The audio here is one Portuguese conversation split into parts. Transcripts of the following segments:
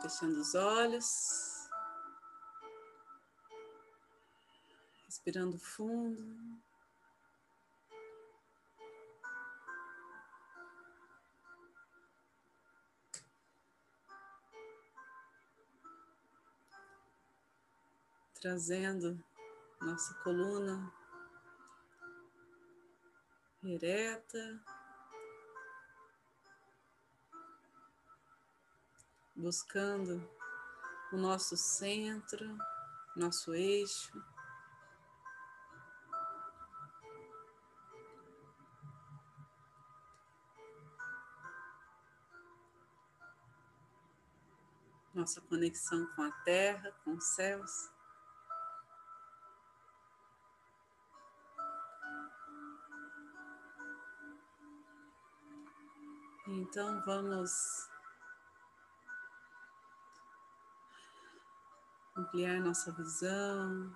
Fechando os olhos. Respirando fundo. Trazendo nossa coluna ereta, buscando o nosso centro, nosso eixo. Nossa conexão com a terra, com os céus. Então vamos ampliar nossa visão.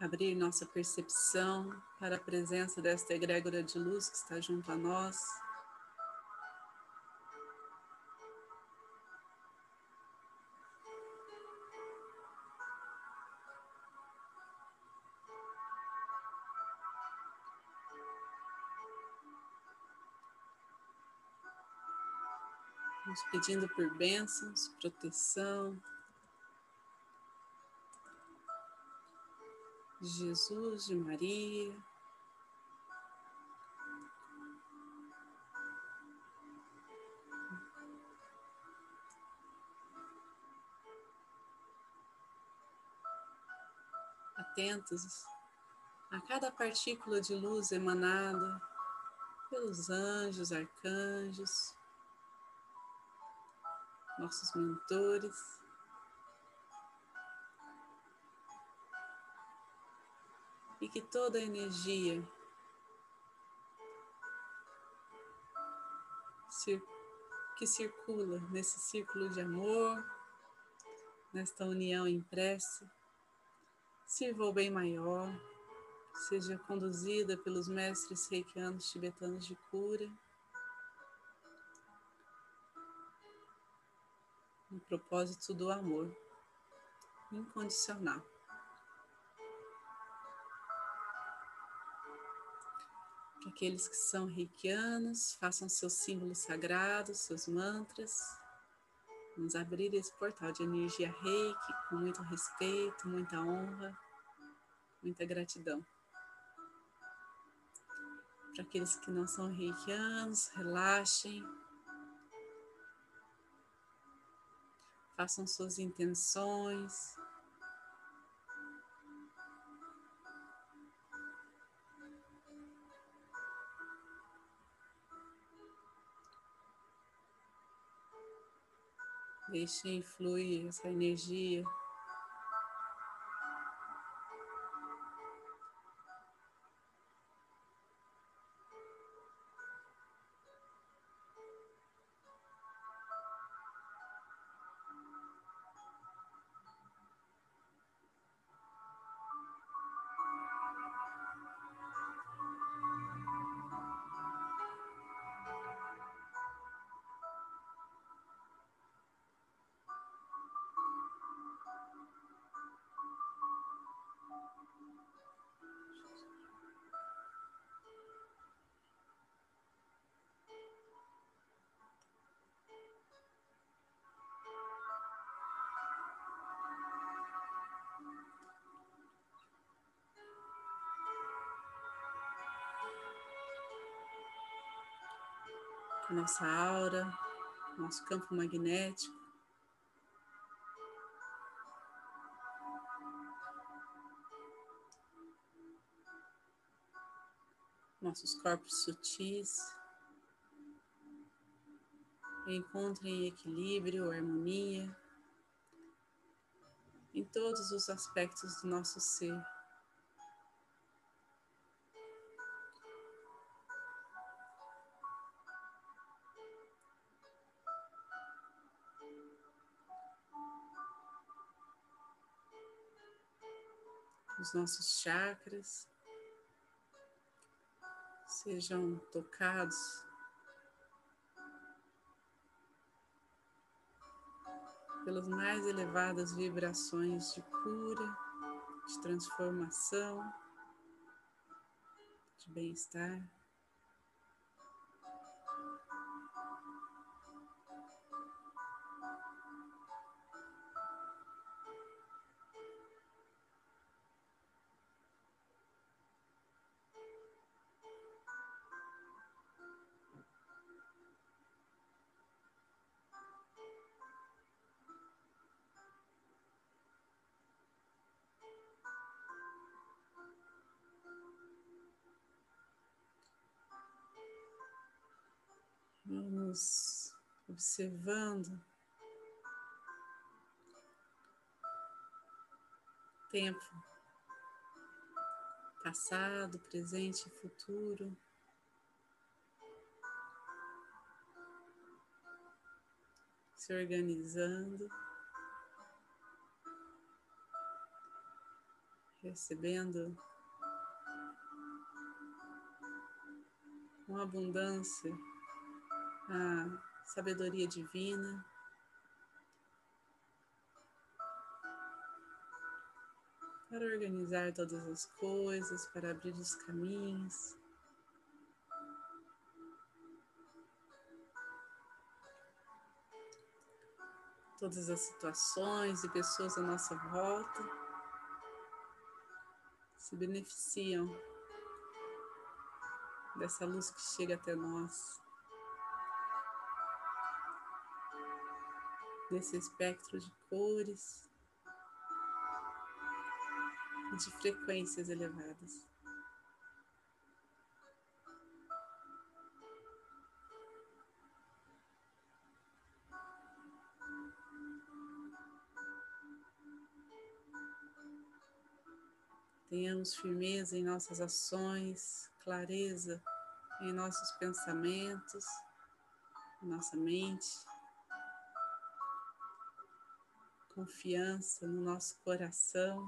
Abrir nossa percepção para a presença desta egrégora de luz que está junto a nós. Pedindo por bênçãos, proteção. De Jesus, de Maria. Atentos a cada partícula de luz emanada pelos anjos, arcanjos, nossos mentores. E que toda a energia que circula nesse círculo de amor, nesta união em prece, sirva ao bem maior, seja conduzida pelos mestres reikianos tibetanos de cura no propósito do amor incondicional. Que aqueles que são reikianos façam seus símbolos sagrados, seus mantras. Vamos abrir esse portal de energia reiki com muito respeito, muita honra, muita gratidão. Para aqueles que não são reikianos, relaxem, façam suas intenções. Deixem fluir essa energia. A nossa aura, nosso campo magnético. Nossos corpos sutis encontrem equilíbrio, harmonia em todos os aspectos do nosso ser. Os nossos chakras, sejam tocados pelas mais elevadas vibrações de cura, de transformação, de bem-estar. Vamos observando. Tempo passado, presente e futuro. Se organizando, recebendo uma abundância a sabedoria divina. Para organizar todas as coisas, para abrir os caminhos. Todas as situações e pessoas à nossa volta se beneficiam dessa luz que chega até nós. Desse espectro de cores e de frequências elevadas. Tenhamos firmeza em nossas ações, clareza em nossos pensamentos, em nossa mente. Confiança no nosso coração.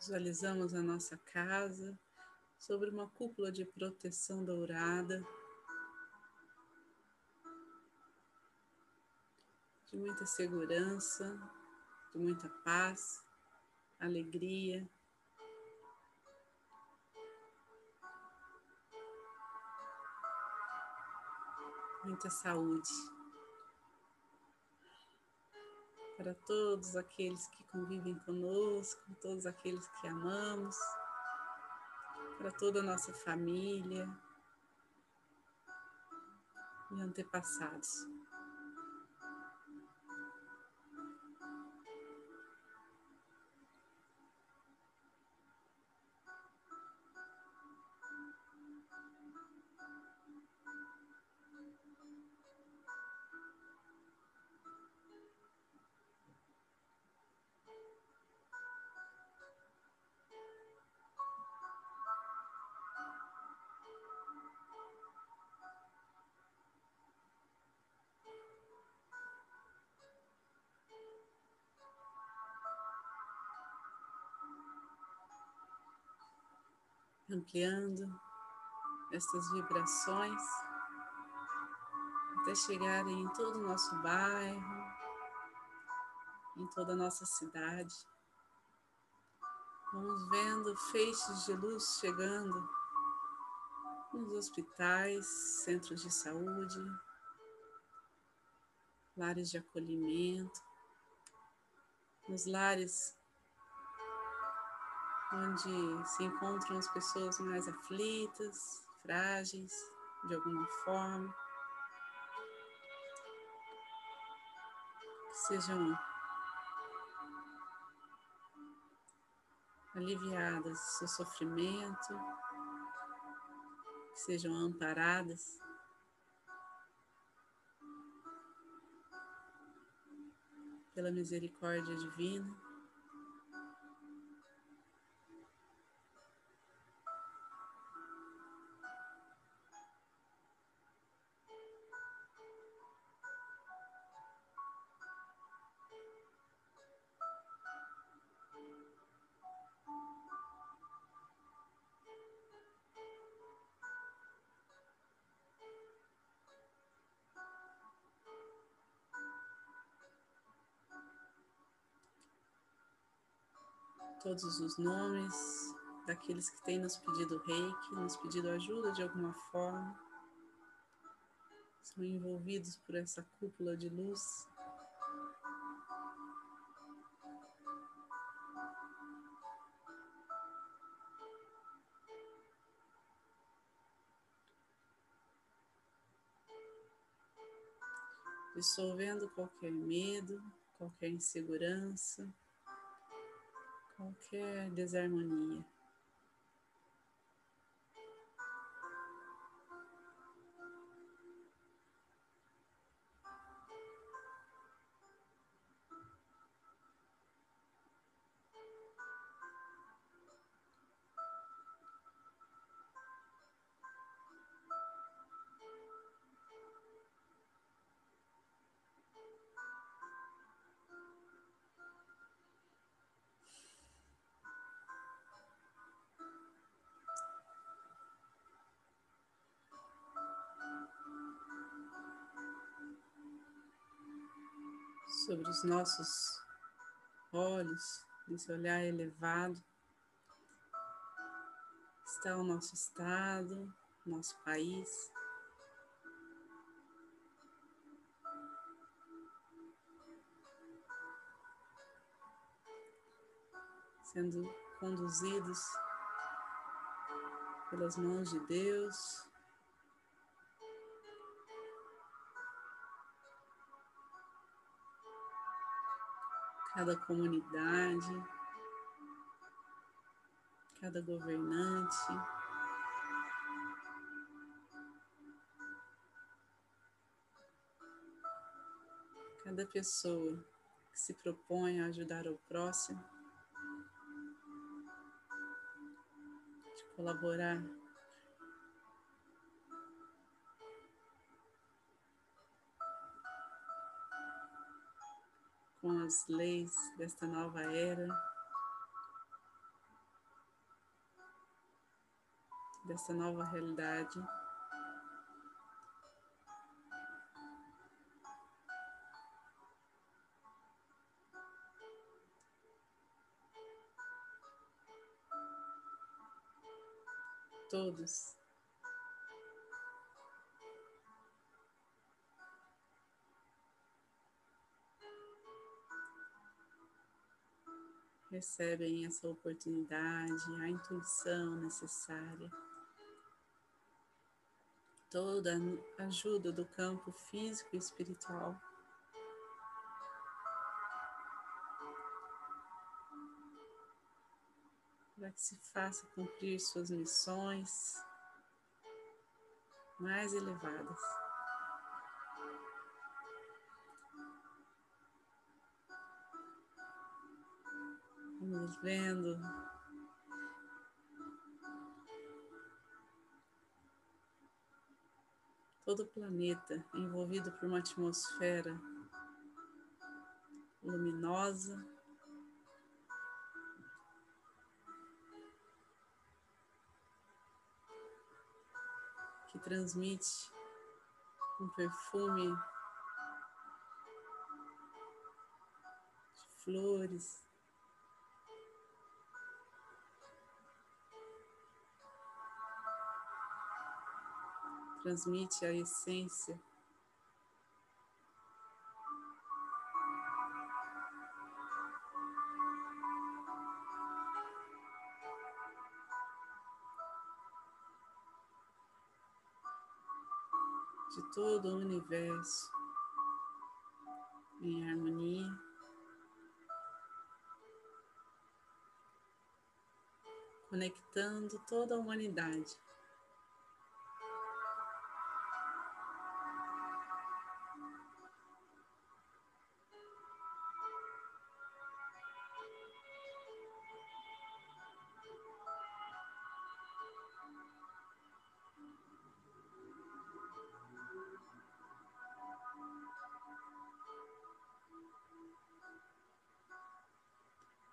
Visualizamos a nossa casa sobre uma cúpula de proteção dourada. De muita segurança, de muita paz, alegria. Muita saúde para todos aqueles que convivem conosco, todos aqueles que amamos, para toda a nossa família e antepassados. Ampliando estas vibrações até chegarem em todo o nosso bairro, em toda a nossa cidade. Vamos vendo feixes de luz chegando nos hospitais, centros de saúde, lares de acolhimento, nos lares onde se encontram as pessoas mais aflitas, frágeis, de alguma forma. Sejam aliviadas do seu sofrimento, que sejam amparadas. Pela misericórdia divina. Todos os nomes daqueles que têm nos pedido reiki, nos pedido ajuda de alguma forma, são envolvidos por essa cúpula de luz. dissolvendo qualquer medo, qualquer insegurança, qualquer desarmonia. Sobre os nossos olhos, nesse olhar elevado, está o nosso estado, nosso país. Sendo conduzidos pelas mãos de Deus, cada comunidade, cada governante. Cada pessoa que se propõe a ajudar o próximo, de colaborar as leis desta nova era, desta nova realidade. Todos recebem essa oportunidade, a intuição necessária, toda a ajuda do campo físico e espiritual. Para que se faça cumprir suas missões mais elevadas. Vamos vendo. Todo o planeta envolvido por uma atmosfera luminosa. Que transmite um perfume de flores. Transmite a essência de todo o universo em harmonia. Conectando toda a humanidade.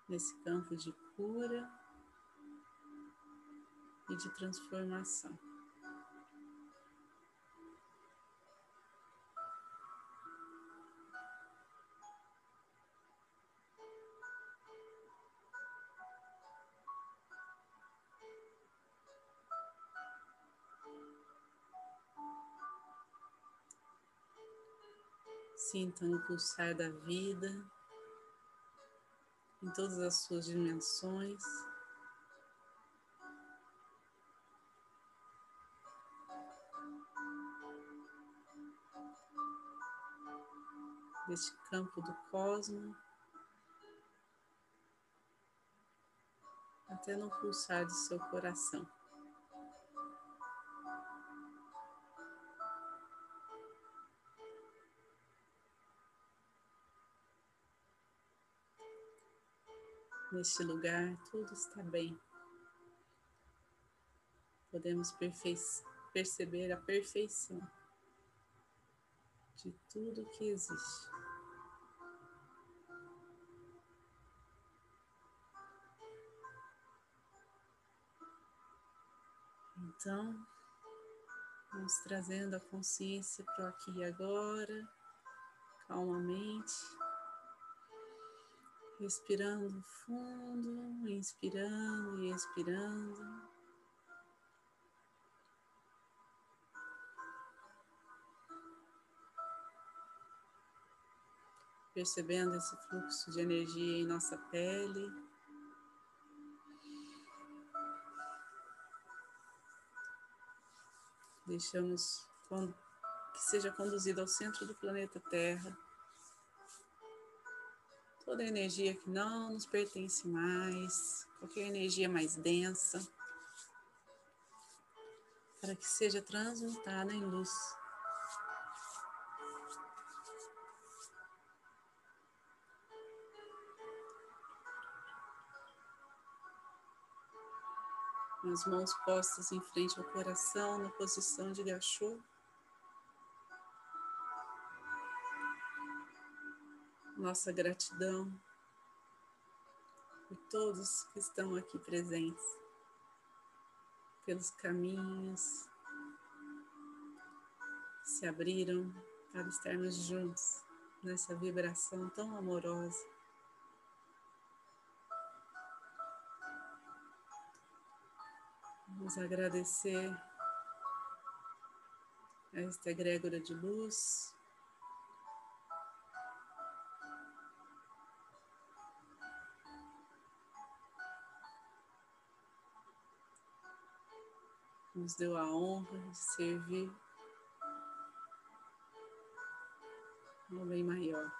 nesse campo de cura e de transformação. Sintam o pulsar da vida em todas as suas dimensões. Deste campo do cosmos, até no pulsar do seu coração. Neste lugar, tudo está bem. Podemos perceber a perfeição de tudo que existe. Então, vamos trazendo a consciência para o aqui e agora, calmamente. Respirando fundo, inspirando e expirando. Percebendo esse fluxo de energia em nossa pele. Deixamos que seja conduzido ao centro do planeta Terra toda energia que não nos pertence mais, qualquer energia mais densa, para que seja transmutada em luz. as mãos postas em frente ao coração, na posição de gachô. Nossa gratidão por todos que estão aqui presentes, pelos caminhos que se abriram para estarmos juntos nessa vibração tão amorosa. Vamos agradecer a esta egrégora de luz nos deu a honra de servir no bem maior.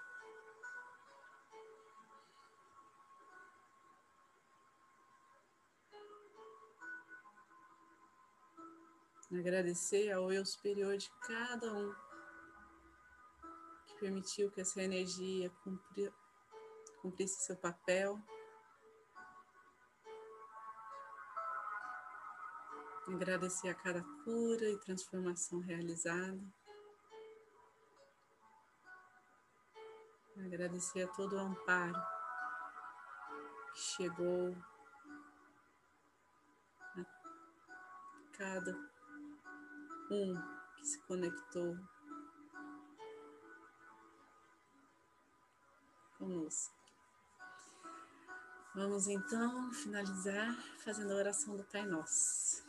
Agradecer ao eu superior de cada um que permitiu que essa energia cumprisse seu papel Agradecer a cada cura e transformação realizada. Agradecer a todo o amparo que chegou a cada um que se conectou conosco. Vamos então finalizar fazendo a oração do Pai Nosso.